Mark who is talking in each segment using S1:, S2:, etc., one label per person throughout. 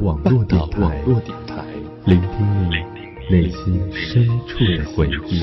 S1: 网络电台，聆听你内心深处的回忆。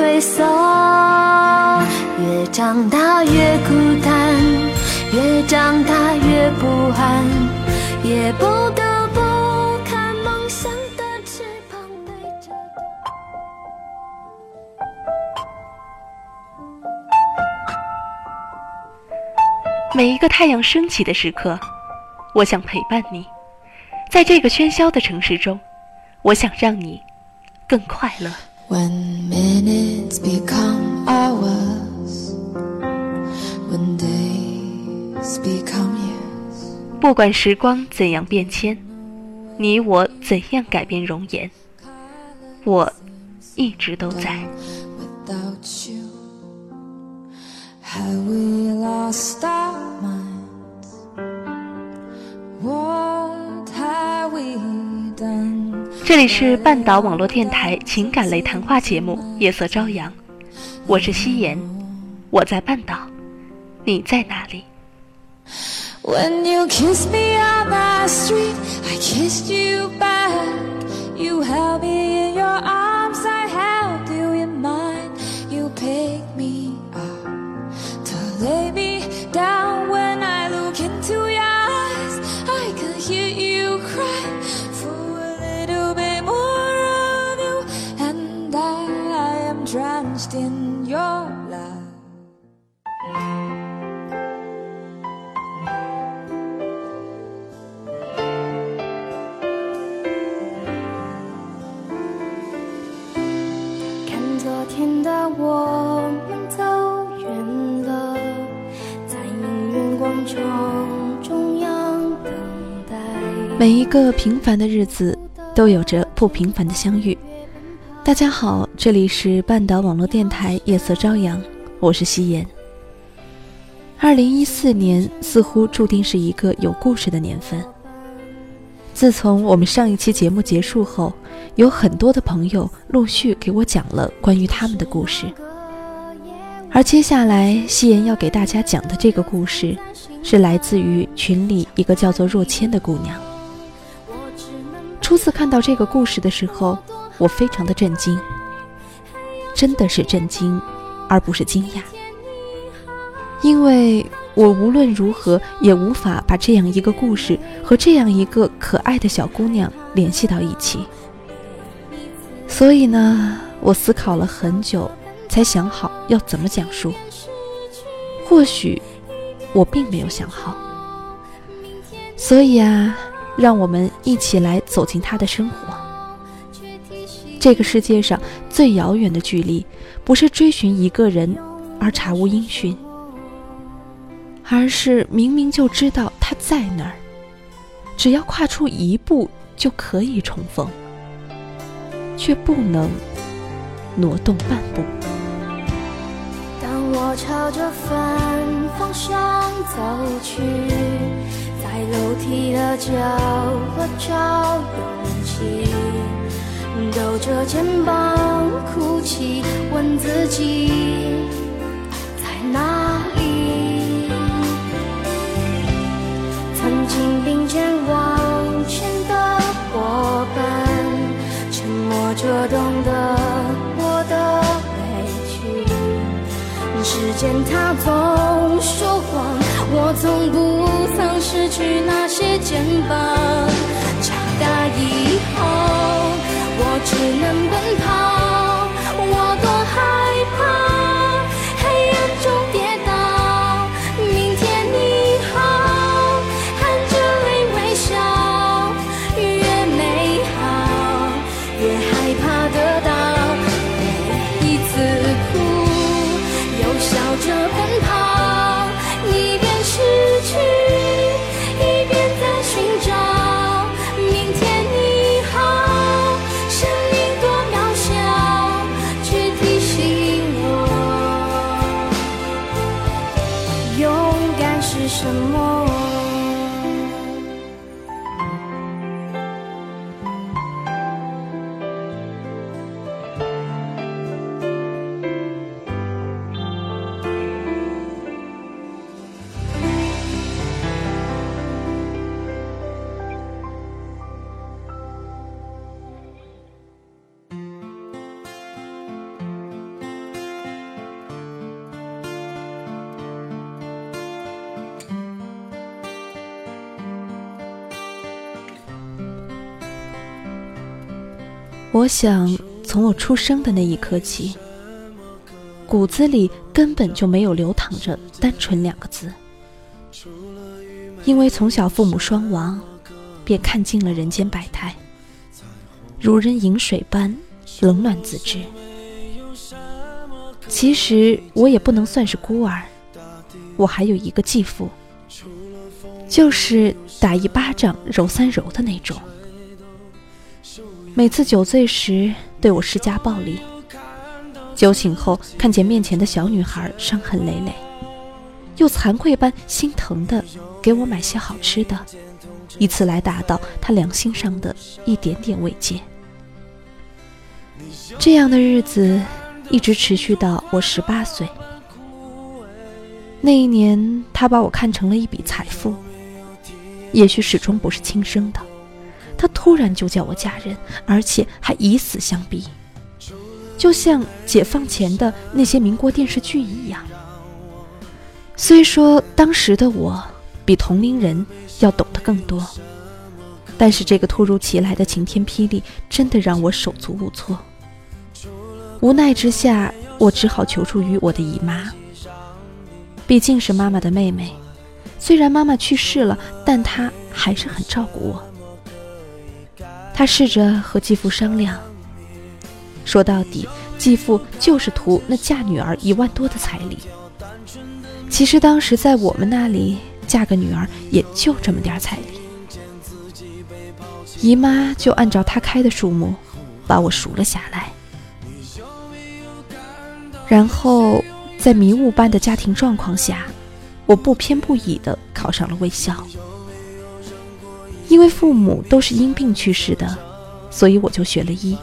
S2: 退缩，越长大越孤单，越长大越不安，也不得不看梦想的翅膀背着。
S3: 每一个太阳升起的时刻，我想陪伴你，在这个喧嚣的城市中，我想让你更快乐。
S2: When minutes become hours, when days become years.
S3: 不管时光怎样变迁，你我怎样改变容颜，我一直都在。
S2: What have we done?
S3: 这里是半岛网络电台情感类谈话节目《夜色朝阳》，我是夕颜，我在半岛，你在哪里？
S2: 我们走远了在命运广场中央
S3: 每一个平凡的日子，都有着不平凡的相遇。大家好，这里是半岛网络电台夜色朝阳，我是夕颜。二零一四年似乎注定是一个有故事的年份。自从我们上一期节目结束后，有很多的朋友陆续给我讲了关于他们的故事。而接下来，夕颜要给大家讲的这个故事，是来自于群里一个叫做若谦的姑娘。初次看到这个故事的时候，我非常的震惊，真的是震惊，而不是惊讶，因为我无论如何也无法把这样一个故事和这样一个可爱的小姑娘联系到一起。所以呢，我思考了很久，才想好要怎么讲述。或许我并没有想好，所以啊。让我们一起来走进他的生活。这个世界上最遥远的距离，不是追寻一个人而查无音讯，而是明明就知道他在那儿，只要跨出一步就可以重逢，却不能挪动半步。
S2: 当我朝着反方向走去。在楼梯的角落找勇气，抖着肩膀哭泣，问自己在哪前往前的伙伴，沉默着懂得我的委屈。时间它总说谎，我。从不曾失去那些肩膀。长大以后，我只能奔跑，是什么。
S3: 我想，从我出生的那一刻起，骨子里根本就没有流淌着“单纯”两个字。因为从小父母双亡，便看尽了人间百态，如人饮水般冷暖自知。其实我也不能算是孤儿，我还有一个继父，就是打一巴掌揉三揉的那种。每次酒醉时对我施加暴力，酒醒后看见面前的小女孩伤痕累累，又惭愧般心疼的给我买些好吃的，以此来达到他良心上的一点点慰藉。这样的日子一直持续到我十八岁。那一年，他把我看成了一笔财富，也许始终不是亲生的。他突然就叫我嫁人，而且还以死相逼，就像解放前的那些民国电视剧一样。虽说当时的我比同龄人要懂得更多，但是这个突如其来的晴天霹雳真的让我手足无措。无奈之下，我只好求助于我的姨妈，毕竟是妈妈的妹妹。虽然妈妈去世了，但她还是很照顾我。他试着和继父商量，说到底，继父就是图那嫁女儿一万多的彩礼。其实当时在我们那里，嫁个女儿也就这么点彩礼。姨妈就按照他开的数目，把我赎了下来。然后在迷雾般的家庭状况下，我不偏不倚地考上了卫校。因为父母都是因病去世的，所以我就学了医。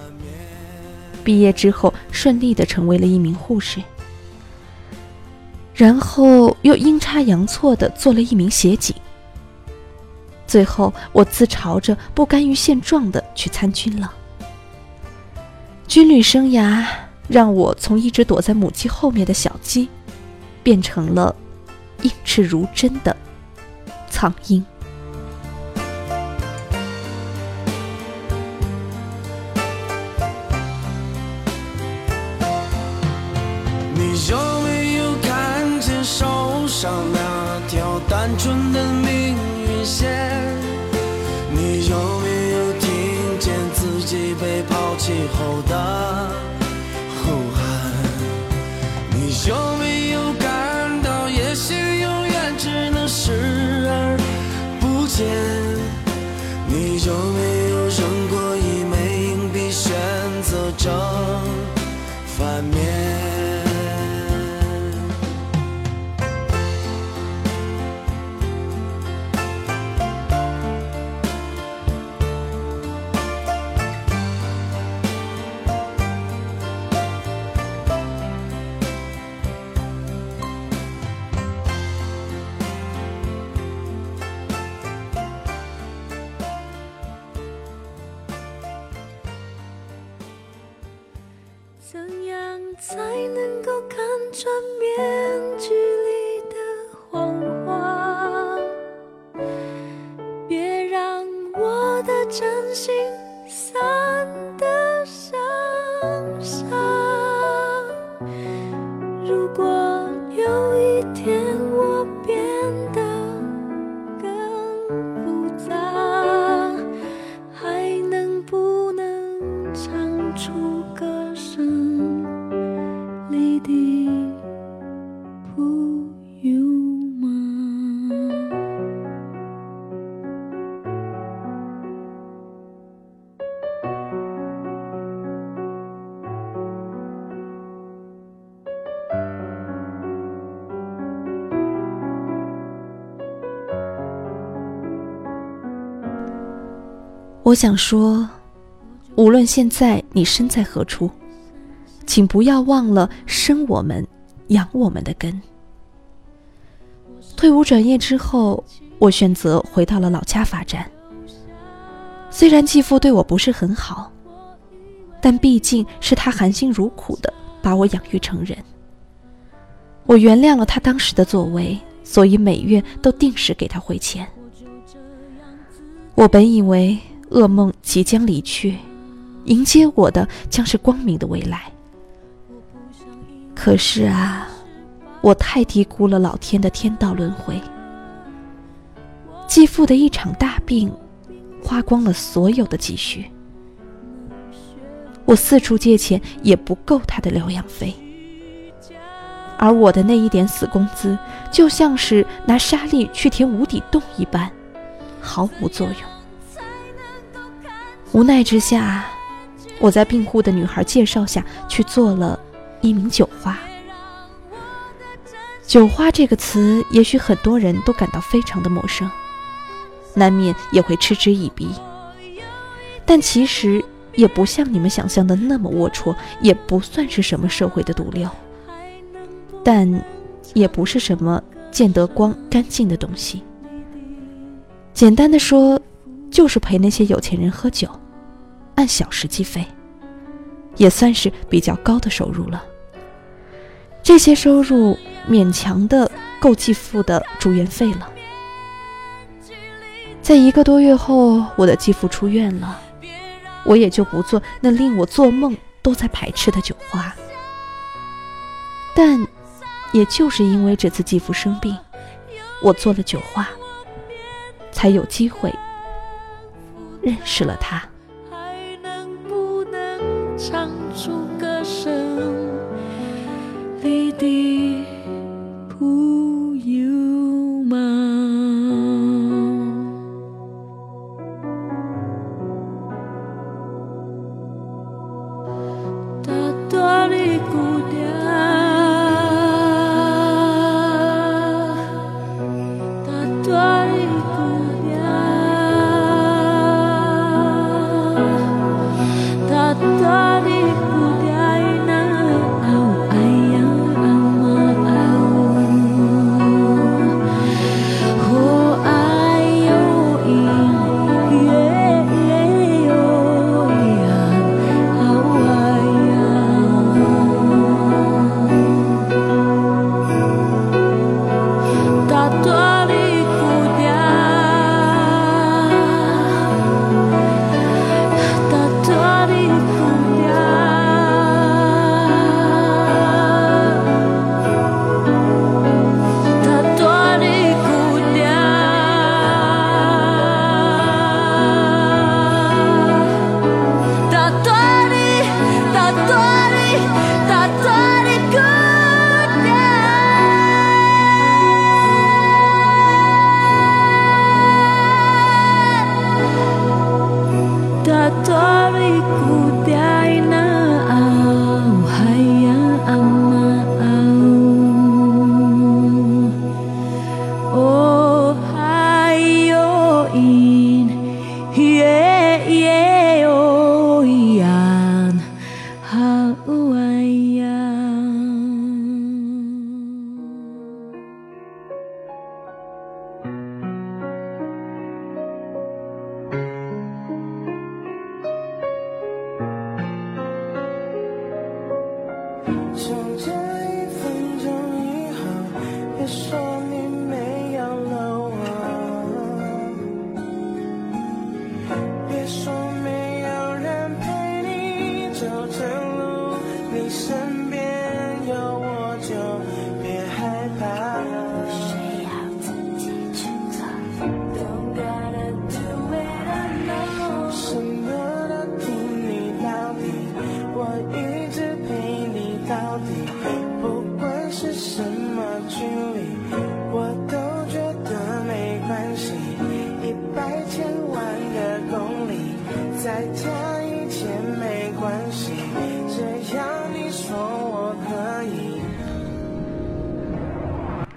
S3: 毕业之后，顺利的成为了一名护士，然后又阴差阳错的做了一名协警。最后，我自嘲着不甘于现状的去参军了。军旅生涯让我从一直躲在母鸡后面的小鸡，变成了映赤如针的苍鹰。
S4: 心。我
S3: 想说，无论现在你身在何处，请不要忘了生我们、养我们的根。退伍转业之后，我选择回到了老家发展。虽然继父对我不是很好，但毕竟是他含辛茹苦的把我养育成人。我原谅了他当时的作为，所以每月都定时给他汇钱。我本以为噩梦即将离去，迎接我的将是光明的未来。可是啊，我太低估了老天的天道轮回。继父的一场大病，花光了所有的积蓄。我四处借钱也不够他的疗养费，而我的那一点死工资，就像是拿沙粒去填无底洞一般，毫无作用。无奈之下，我在病户的女孩介绍下去做了一名酒花。酒花这个词，也许很多人都感到非常的陌生，难免也会嗤之以鼻。但其实也不像你们想象的那么龌龊，也不算是什么社会的毒瘤，但也不是什么见得光、干净的东西。简单的说，就是陪那些有钱人喝酒，按小时计费，也算是比较高的收入了。这些收入勉强的够继父的住院费了。在一个多月后，我的继父出院了，我也就不做那令我做梦都在排斥的酒花。但，也就是因为这次继父生病，我做了酒花，才有机会认识了他。
S4: 还能不能唱出歌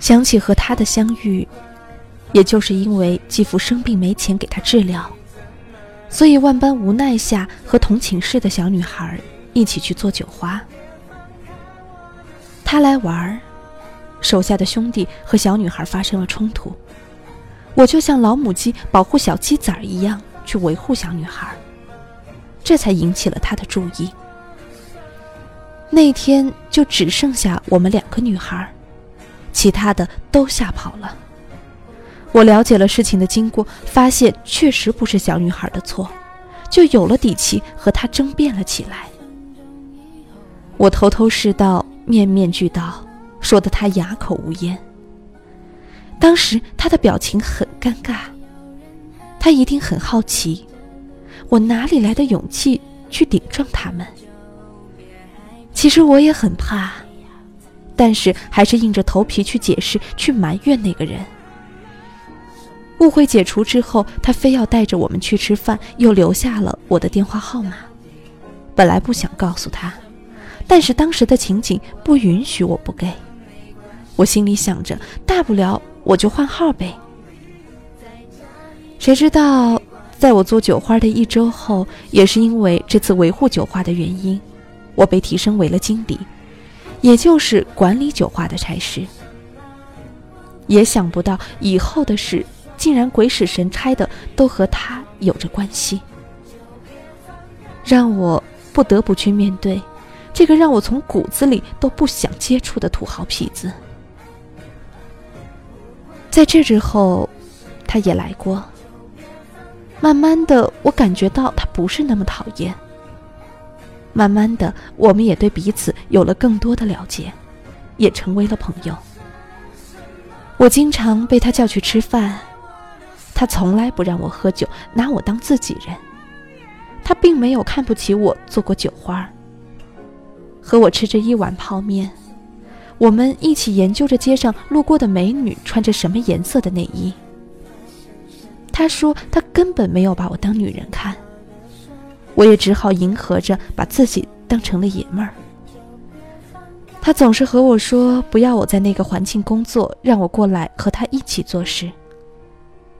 S3: 想起和他的相遇，也就是因为继父生病没钱给他治疗，所以万般无奈下和同寝室的小女孩一起去做酒花。他来玩手下的兄弟和小女孩发生了冲突，我就像老母鸡保护小鸡仔一样去维护小女孩，这才引起了他的注意。那天就只剩下我们两个女孩。其他的都吓跑了。我了解了事情的经过，发现确实不是小女孩的错，就有了底气和她争辩了起来。我头头是道，面面俱到，说得她哑口无言。当时她的表情很尴尬，她一定很好奇，我哪里来的勇气去顶撞他们。其实我也很怕。但是还是硬着头皮去解释，去埋怨那个人。误会解除之后，他非要带着我们去吃饭，又留下了我的电话号码。本来不想告诉他，但是当时的情景不允许我不给。我心里想着，大不了我就换号呗。谁知道，在我做酒花的一周后，也是因为这次维护酒花的原因，我被提升为了经理。也就是管理酒话的差事，也想不到以后的事竟然鬼使神差的都和他有着关系，让我不得不去面对这个让我从骨子里都不想接触的土豪痞子。在这之后，他也来过，慢慢的，我感觉到他不是那么讨厌。慢慢的，我们也对彼此有了更多的了解，也成为了朋友。我经常被他叫去吃饭，他从来不让我喝酒，拿我当自己人。他并没有看不起我做过酒花，和我吃着一碗泡面，我们一起研究着街上路过的美女穿着什么颜色的内衣。他说他根本没有把我当女人看。我也只好迎合着，把自己当成了爷们儿。他总是和我说不要我在那个环境工作，让我过来和他一起做事。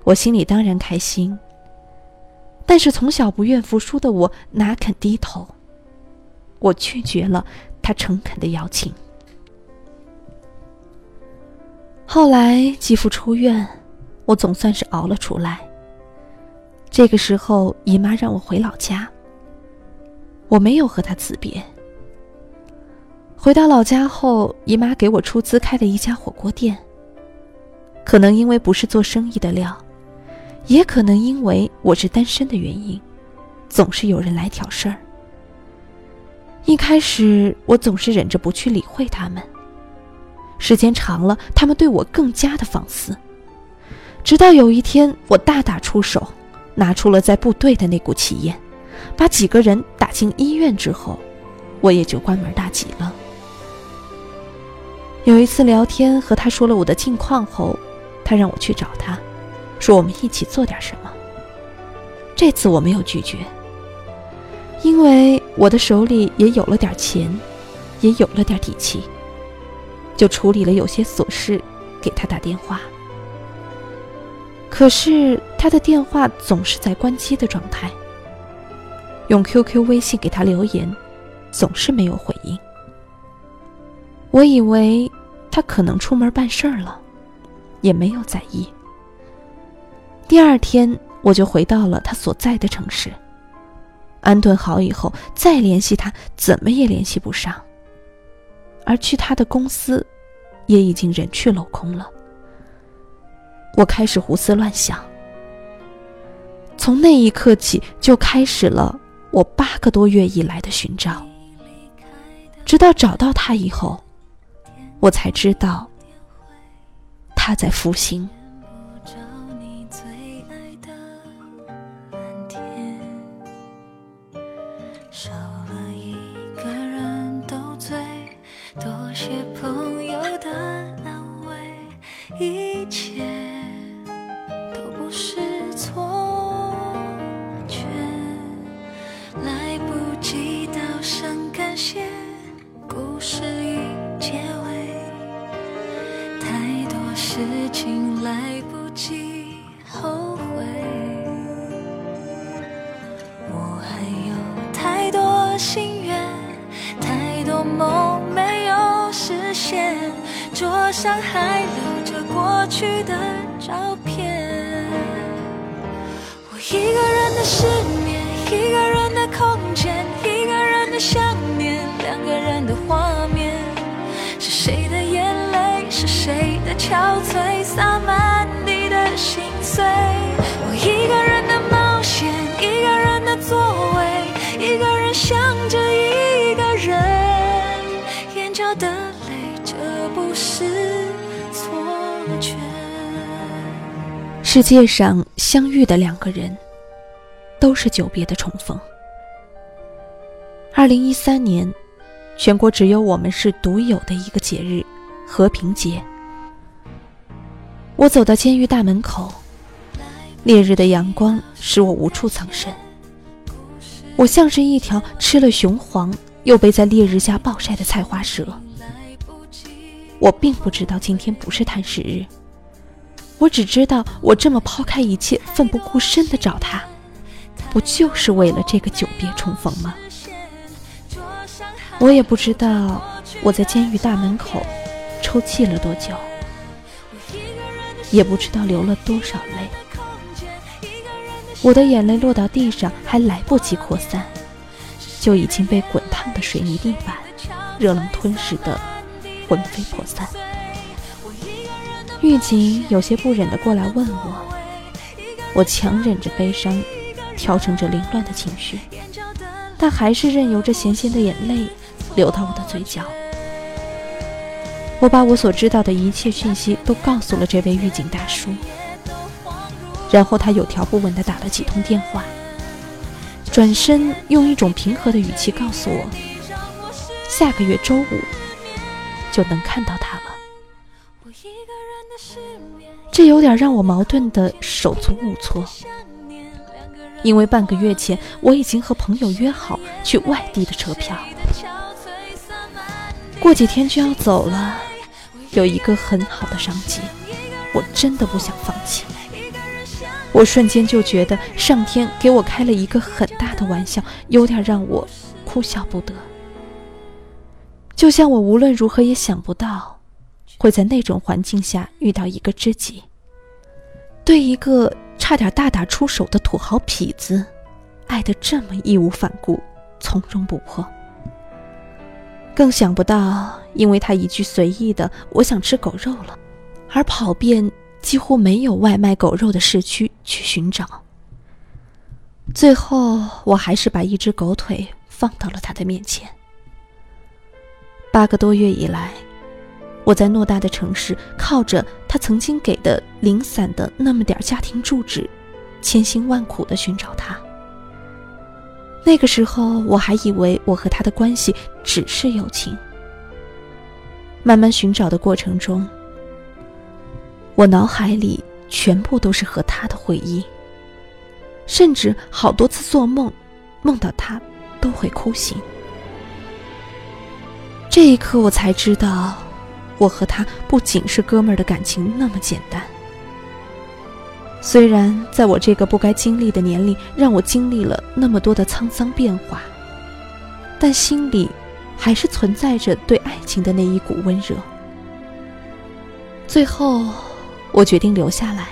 S3: 我心里当然开心，但是从小不愿服输的我哪肯低头？我拒绝了他诚恳的邀请。后来继父出院，我总算是熬了出来。这个时候，姨妈让我回老家。我没有和他辞别。回到老家后，姨妈给我出资开了一家火锅店。可能因为不是做生意的料，也可能因为我是单身的原因，总是有人来挑事儿。一开始我总是忍着不去理会他们，时间长了，他们对我更加的放肆。直到有一天，我大打出手，拿出了在部队的那股气焰。把几个人打进医院之后，我也就关门大吉了。有一次聊天和他说了我的近况后，他让我去找他，说我们一起做点什么。这次我没有拒绝，因为我的手里也有了点钱，也有了点底气，就处理了有些琐事，给他打电话。可是他的电话总是在关机的状态。用 QQ、微信给他留言，总是没有回应。我以为他可能出门办事儿了，也没有在意。第二天，我就回到了他所在的城市，安顿好以后再联系他，怎么也联系不上。而去他的公司，也已经人去楼空了。我开始胡思乱想，从那一刻起就开始了。我八个多月以来的寻找，直到找到他以后，我才知道他在复兴。
S2: 眼角的泪，这不是错觉。
S3: 世界上相遇的两个人，都是久别的重逢。二零一三年。全国只有我们是独有的一个节日——和平节。我走到监狱大门口，烈日的阳光使我无处藏身。我像是一条吃了雄黄又被在烈日下暴晒的菜花蛇。我并不知道今天不是探视日，我只知道我这么抛开一切，奋不顾身的找他，不就是为了这个久别重逢吗？我也不知道我在监狱大门口抽泣了多久，也不知道流了多少泪。我的眼泪落到地上还来不及扩散，就已经被滚烫的水泥地板热浪吞噬的魂飞魄散。狱警有些不忍地过来问我，我强忍着悲伤，调整着凌乱的情绪，但还是任由着咸咸的眼泪。流到我的嘴角，我把我所知道的一切讯息都告诉了这位狱警大叔，然后他有条不紊地打了几通电话，转身用一种平和的语气告诉我，下个月周五就能看到他了。这有点让我矛盾的手足无措，因为半个月前我已经和朋友约好去外地的车票。过几天就要走了，有一个很好的商机，我真的不想放弃。我瞬间就觉得上天给我开了一个很大的玩笑，有点让我哭笑不得。就像我无论如何也想不到，会在那种环境下遇到一个知己，对一个差点大打出手的土豪痞子，爱得这么义无反顾、从容不迫。更想不到，因为他一句随意的“我想吃狗肉了”，而跑遍几乎没有外卖狗肉的市区去寻找。最后，我还是把一只狗腿放到了他的面前。八个多月以来，我在偌大的城市，靠着他曾经给的零散的那么点家庭住址，千辛万苦的寻找他。那个时候，我还以为我和他的关系只是友情。慢慢寻找的过程中，我脑海里全部都是和他的回忆，甚至好多次做梦，梦到他都会哭醒。这一刻，我才知道，我和他不仅是哥们儿的感情那么简单。虽然在我这个不该经历的年龄，让我经历了那么多的沧桑变化，但心里还是存在着对爱情的那一股温热。最后，我决定留下来，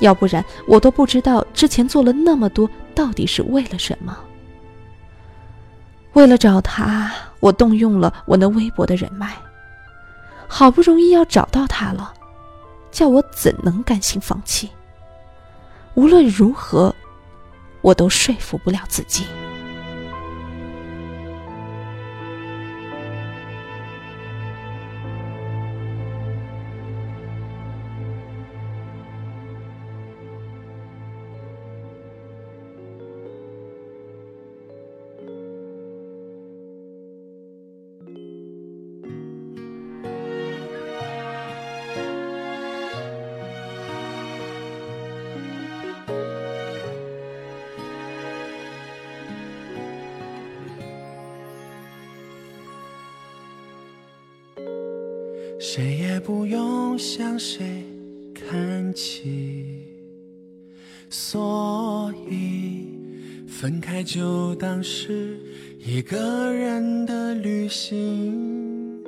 S3: 要不然我都不知道之前做了那么多到底是为了什么。为了找他，我动用了我那微薄的人脉，好不容易要找到他了。叫我怎能甘心放弃？无论如何，我都说服不了自己。
S5: 谁也不用向谁看齐。所以分开就当是一个人的旅行。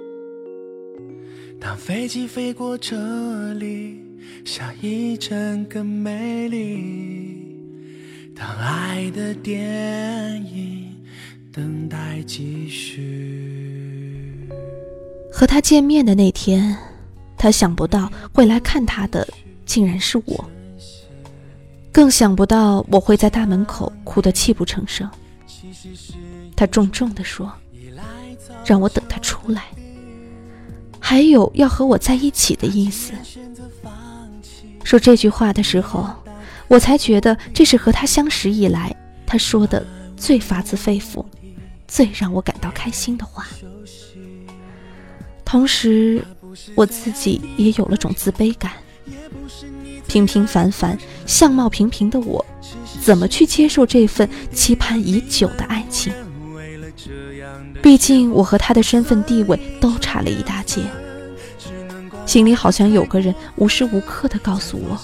S5: 当飞机飞过这里，下一站更美丽。当爱的电影等待继续。
S3: 和他见面的那天，他想不到会来看他的竟然是我，更想不到我会在大门口哭得泣不成声。他重重地说：“让我等他出来。”还有要和我在一起的意思。说这句话的时候，我才觉得这是和他相识以来他说的最发自肺腑、最让我感到开心的话。同时，我自己也有了种自卑感。平平凡凡、相貌平平的我，怎么去接受这份期盼已久的爱情？毕竟我和他的身份地位都差了一大截，心里好像有个人无时无刻的告诉我：“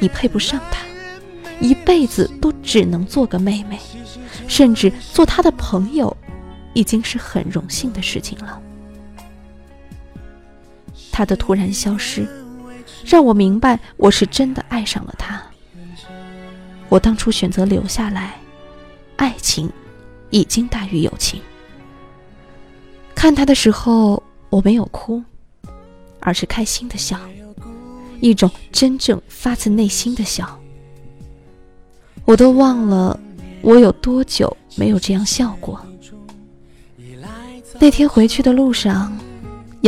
S3: 你配不上他，一辈子都只能做个妹妹，甚至做他的朋友，已经是很荣幸的事情了。”他的突然消失，让我明白我是真的爱上了他。我当初选择留下来，爱情。已经大于友情。看他的时候，我没有哭，而是开心的笑，一种真正发自内心的笑。我都忘了我有多久没有这样笑过。那天回去的路上，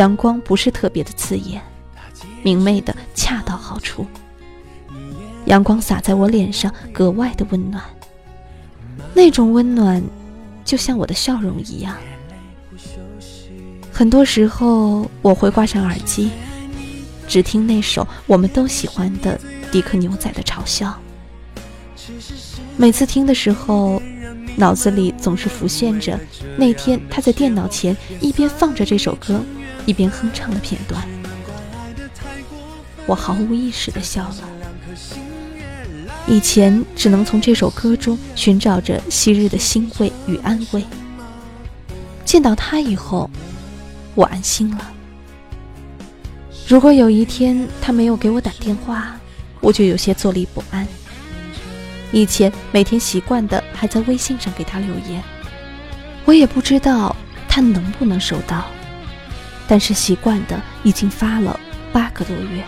S3: 阳光不是特别的刺眼，明媚的恰到好处。阳光洒在我脸上，格外的温暖。那种温暖。就像我的笑容一样，很多时候我会挂上耳机，只听那首我们都喜欢的迪克牛仔的《嘲笑》。每次听的时候，脑子里总是浮现着那天他在电脑前一边放着这首歌，一边哼唱的片段。我毫无意识的笑了。以前只能从这首歌中寻找着昔日的欣慰与安慰。见到他以后，我安心了。如果有一天他没有给我打电话，我就有些坐立不安。以前每天习惯的还在微信上给他留言，我也不知道他能不能收到，但是习惯的已经发了八个多月。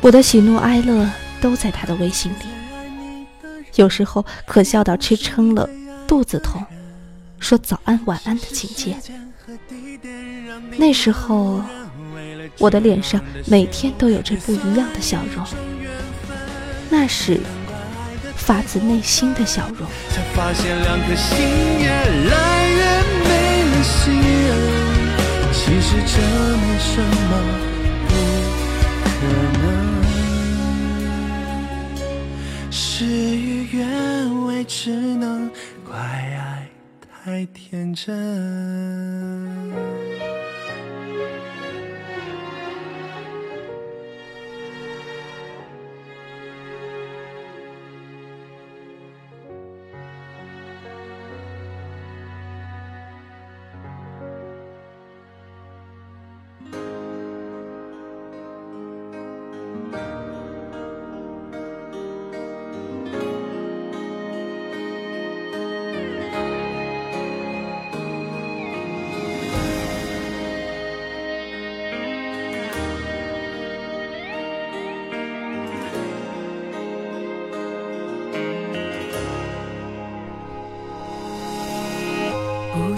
S3: 我的喜怒哀乐。都在他的微信里，有时候可笑到吃撑了，肚子痛，说早安晚安的情节。那时候，我的脸上每天都有着不一样的笑容，那是发自内心的笑容。发现两颗心越来越没了信，实这没什么不可能。事与愿违，只能怪爱太天真。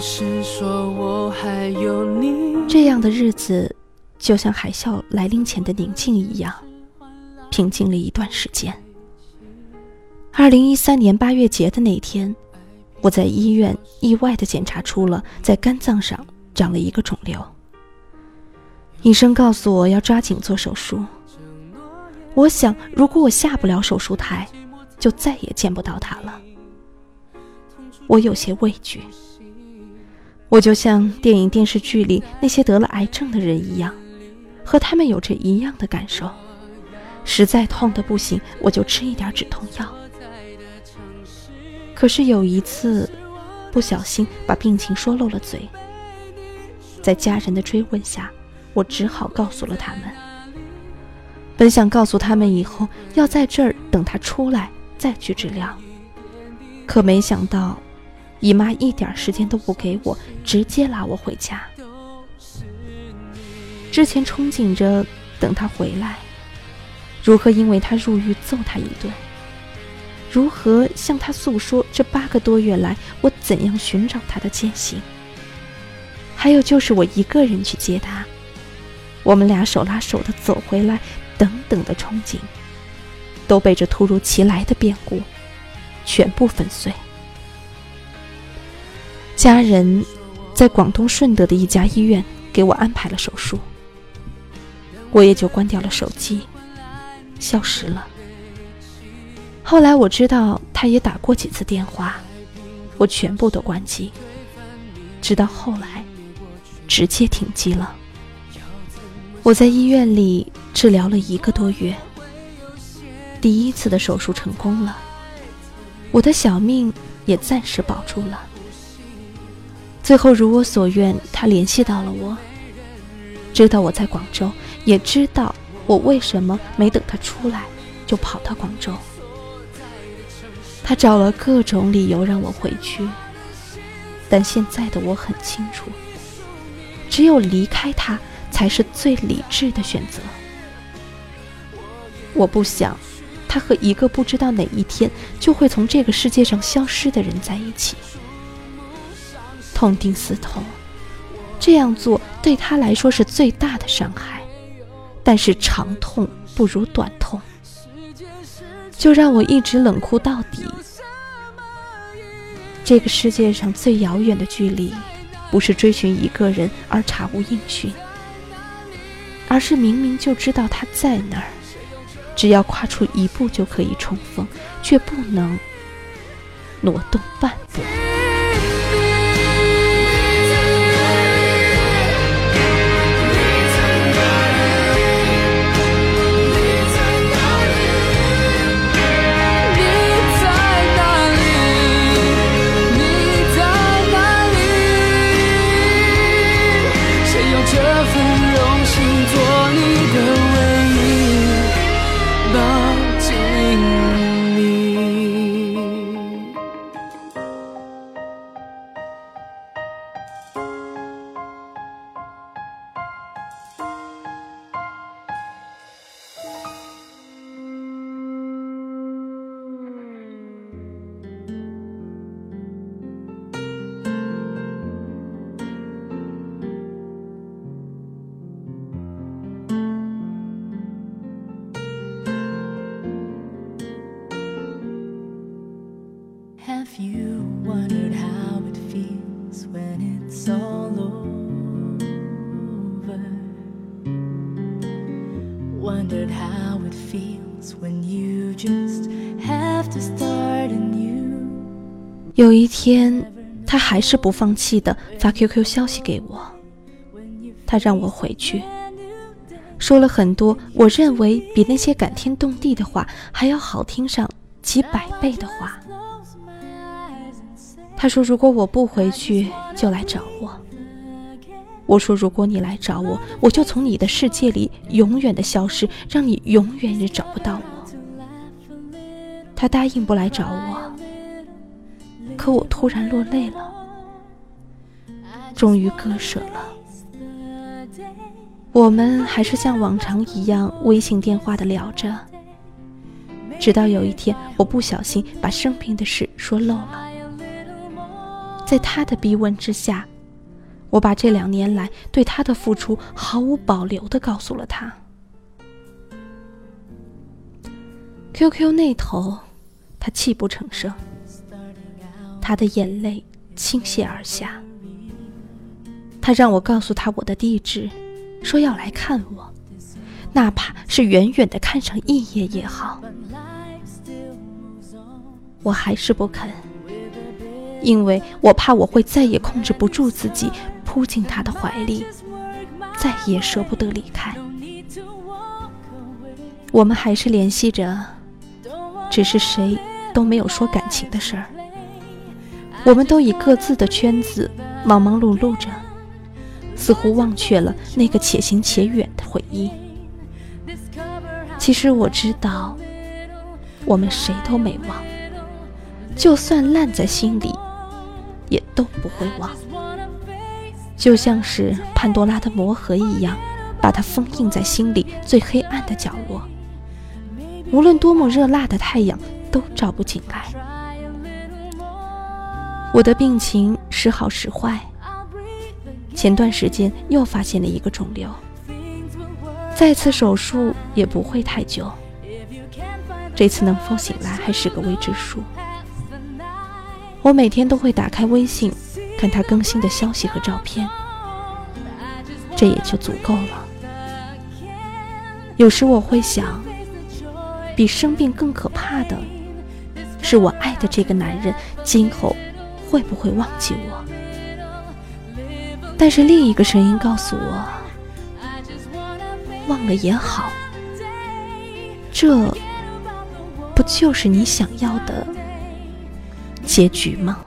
S3: 是说我还有你。这样的日子，就像海啸来临前的宁静一样，平静了一段时间。二零一三年八月节的那天，我在医院意外的检查出了在肝脏上长了一个肿瘤。医生告诉我要抓紧做手术。我想，如果我下不了手术台，就再也见不到他了。我有些畏惧。我就像电影、电视剧里那些得了癌症的人一样，和他们有着一样的感受，实在痛的不行，我就吃一点止痛药。可是有一次，不小心把病情说漏了嘴，在家人的追问下，我只好告诉了他们。本想告诉他们以后要在这儿等他出来再去治疗，可没想到。姨妈一点时间都不给我，直接拉我回家。之前憧憬着等他回来，如何因为他入狱揍他一顿，如何向他诉说这八个多月来我怎样寻找他的艰辛，还有就是我一个人去接他，我们俩手拉手的走回来，等等的憧憬，都被这突如其来的变故全部粉碎。家人在广东顺德的一家医院给我安排了手术，我也就关掉了手机，消失了。后来我知道他也打过几次电话，我全部都关机。直到后来，直接停机了。我在医院里治疗了一个多月，第一次的手术成功了，我的小命也暂时保住了。最后如我所愿，他联系到了我，知道我在广州，也知道我为什么没等他出来就跑到广州。他找了各种理由让我回去，但现在的我很清楚，只有离开他才是最理智的选择。我不想他和一个不知道哪一天就会从这个世界上消失的人在一起。痛定思痛，这样做对他来说是最大的伤害。但是长痛不如短痛，就让我一直冷酷到底。这个世界上最遥远的距离，不是追寻一个人而查无音讯，而是明明就知道他在那儿，只要跨出一步就可以重逢，却不能挪动半步。Wondered how it feels when you just have to start anew. 有一天他还是不放弃的发 qq 消息给我。他让我回去说了很多我认为比那些感天动地的话还要好听上几百倍的话。他说如果我不回去就来找我。我说：“如果你来找我，我就从你的世界里永远的消失，让你永远也找不到我。”他答应不来找我，可我突然落泪了，终于割舍了。我们还是像往常一样微信电话的聊着，直到有一天，我不小心把生病的事说漏了。在他的逼问之下，我把这两年来对他的付出毫无保留的告诉了他。QQ 那头，他泣不成声，他的眼泪倾泻而下。他让我告诉他我的地址，说要来看我，哪怕是远远的看上一眼也好。我还是不肯。因为我怕我会再也控制不住自己，扑进他的怀里，再也舍不得离开。我们还是联系着，只是谁都没有说感情的事儿。我们都以各自的圈子忙忙碌碌着，似乎忘却了那个且行且远的回忆。其实我知道，我们谁都没忘，就算烂在心里，也都不会忘。就像是潘多拉的魔盒一样，把它封印在心里最黑暗的角落。无论多么热辣的太阳，都照不进来。我的病情时好时坏，前段时间又发现了一个肿瘤，再次手术也不会太久。这次能否醒来还是个未知数。我每天都会打开微信，看他更新的消息和照片，这也就足够了。有时我会想。比生病更可怕的是，我爱的这个男人今后会不会忘记我？但是另一个声音告诉我，忘了也好，这不就是你想要的结局吗？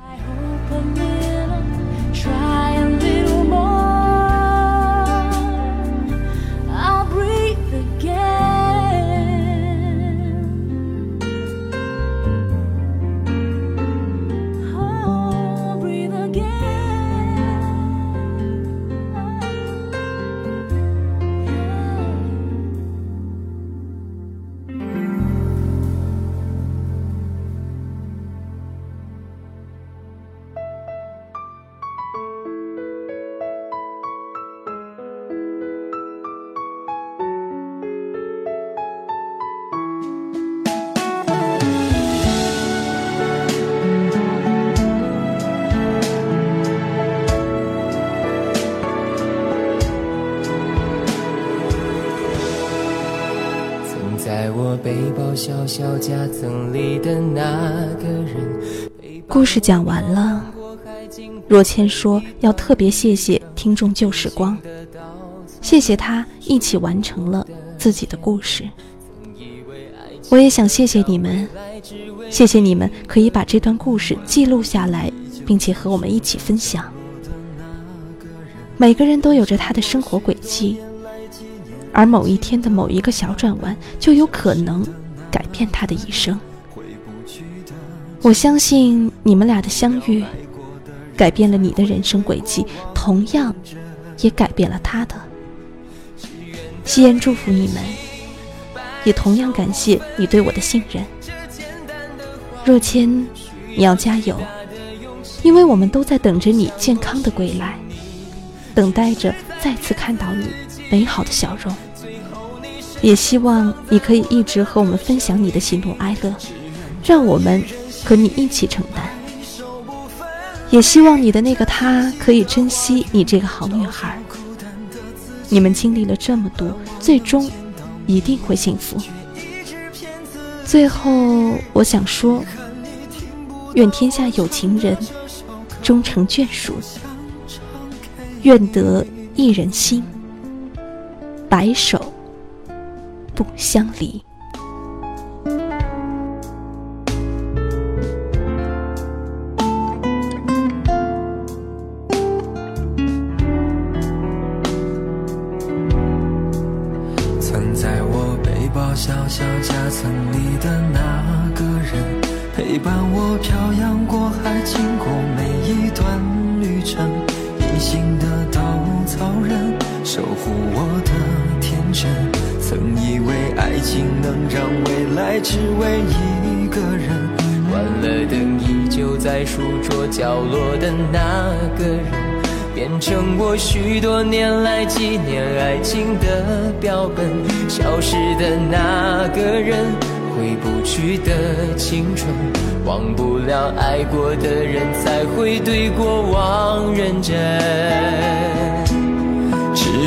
S3: 故事讲完了，若谦说要特别谢谢听众旧时光，谢谢他一起完成了自己的故事。我也想谢谢你们，谢谢你们可以把这段故事记录下来，并且和我们一起分享。每个人都有着他的生活轨迹，而某一天的某一个小转弯，就有可能。改变他的一生。我相信你们俩的相遇，改变了你的人生轨迹，同样也改变了他的。夕颜祝福你们，也同样感谢你对我的信任。若谦，你要加油，因为我们都在等着你健康的归来，等待着再次看到你美好的笑容。也希望你可以一直和我们分享你的喜怒哀乐，让我们和你一起承担。也希望你的那个他可以珍惜你这个好女孩。你们经历了这么多，最终一定会幸福。最后，我想说，愿天下有情人终成眷属，愿得一人心，白首。不相离。
S5: 守护我的天真。曾以为爱情能让未来只为一个人，关了灯依旧在书桌角落的那个人，变成我许多年来纪念爱情的标本。消失的那个人，回不去的青春，忘不了爱过的人，才会对过往认真。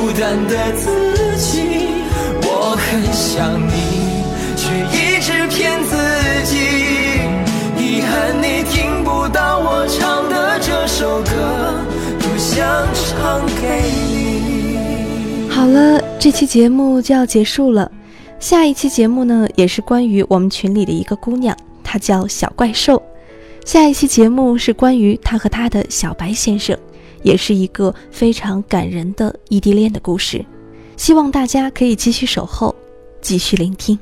S6: 孤单的自己。我很想你，却一直骗自己。遗憾你听不到我唱的这首歌，多想唱给你。
S3: 好了，这期节目就要结束了。下一期节目呢，也是关于我们群里的一个姑娘，她叫小怪兽。下一期节目是关于她和她的小白先生，也是一个非常感人的异地恋的故事。希望大家可以继续守候，继续聆听。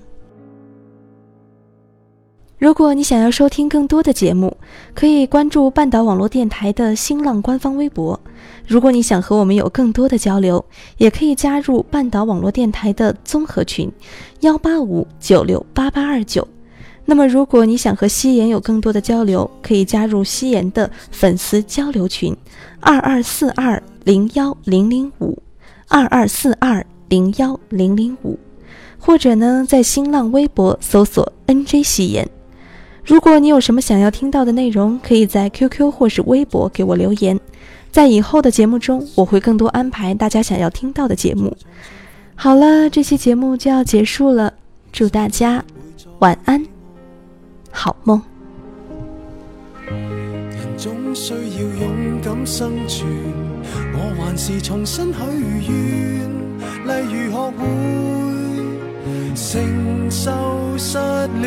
S3: 如果你想要收听更多的节目，可以关注半岛网络电台的新浪官方微博。如果你想和我们有更多的交流，也可以加入半岛网络电台的综合群，幺八五九六八八二九。那么，如果你想和夕颜有更多的交流，可以加入夕颜的粉丝交流群，二二四二零幺零零五，二二四二零幺零零五，或者呢，在新浪微博搜索 NJ 夕颜。如果你有什么想要听到的内容，可以在 QQ 或是微博给我留言，在以后的节目中，我会更多安排大家想要听到的节目。好了，这期节目就要结束了，祝大家晚安，好梦。
S6: 人總需要勇敢生存，我還是重新許願，例如學會承受失戀。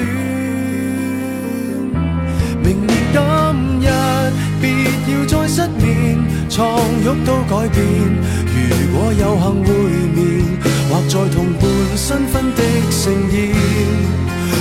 S6: 明年今日，別要再失眠，床褥都改變。如果有幸會面，或在同伴新婚的盛宴，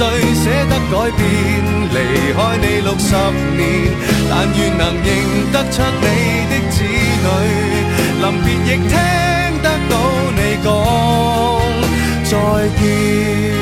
S6: 年，誰捨得改变，离开你六十年，但愿能认得出你的子女，临别亦听得到你讲再见。